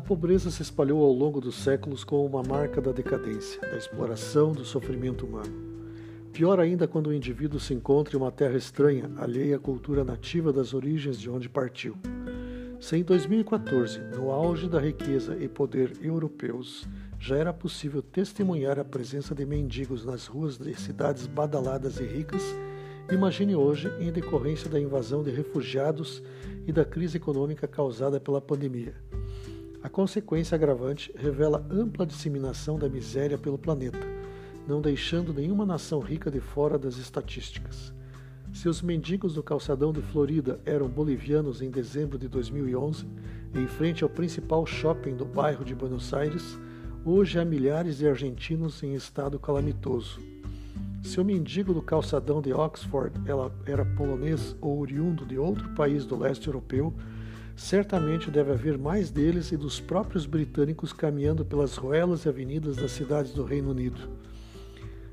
pobreza se espalhou ao longo dos séculos como uma marca da decadência, da exploração, do sofrimento humano. Pior ainda quando o indivíduo se encontra em uma terra estranha, alheia à cultura nativa das origens de onde partiu. Se em 2014, no auge da riqueza e poder europeus, já era possível testemunhar a presença de mendigos nas ruas de cidades badaladas e ricas, imagine hoje em decorrência da invasão de refugiados e da crise econômica causada pela pandemia. A consequência agravante revela ampla disseminação da miséria pelo planeta, não deixando nenhuma nação rica de fora das estatísticas. Se os mendigos do calçadão de Florida eram bolivianos em dezembro de 2011, em frente ao principal shopping do bairro de Buenos Aires, hoje há milhares de argentinos em estado calamitoso. Se o mendigo do calçadão de Oxford era polonês ou oriundo de outro país do leste europeu, certamente deve haver mais deles e dos próprios britânicos caminhando pelas ruelas e avenidas das cidades do Reino Unido.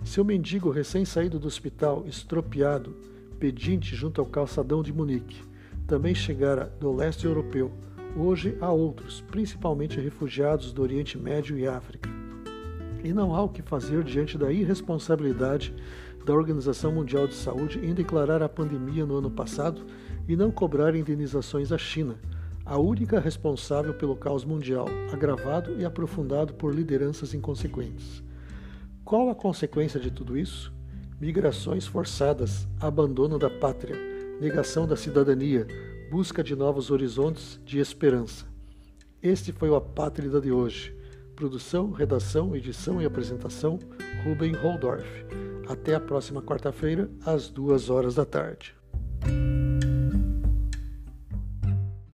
Se o mendigo recém-saído do hospital, estropiado, pedinte junto ao calçadão de Munique, também chegara do leste europeu. Hoje há outros, principalmente refugiados do Oriente Médio e África. E não há o que fazer diante da irresponsabilidade da Organização Mundial de Saúde em declarar a pandemia no ano passado e não cobrar indenizações à China, a única responsável pelo caos mundial, agravado e aprofundado por lideranças inconsequentes. Qual a consequência de tudo isso? migrações forçadas, abandono da pátria, negação da cidadania, busca de novos horizontes de esperança. Este foi o Apátrida de hoje. Produção, redação, edição e apresentação, Ruben Holdorf. Até a próxima quarta-feira, às duas horas da tarde.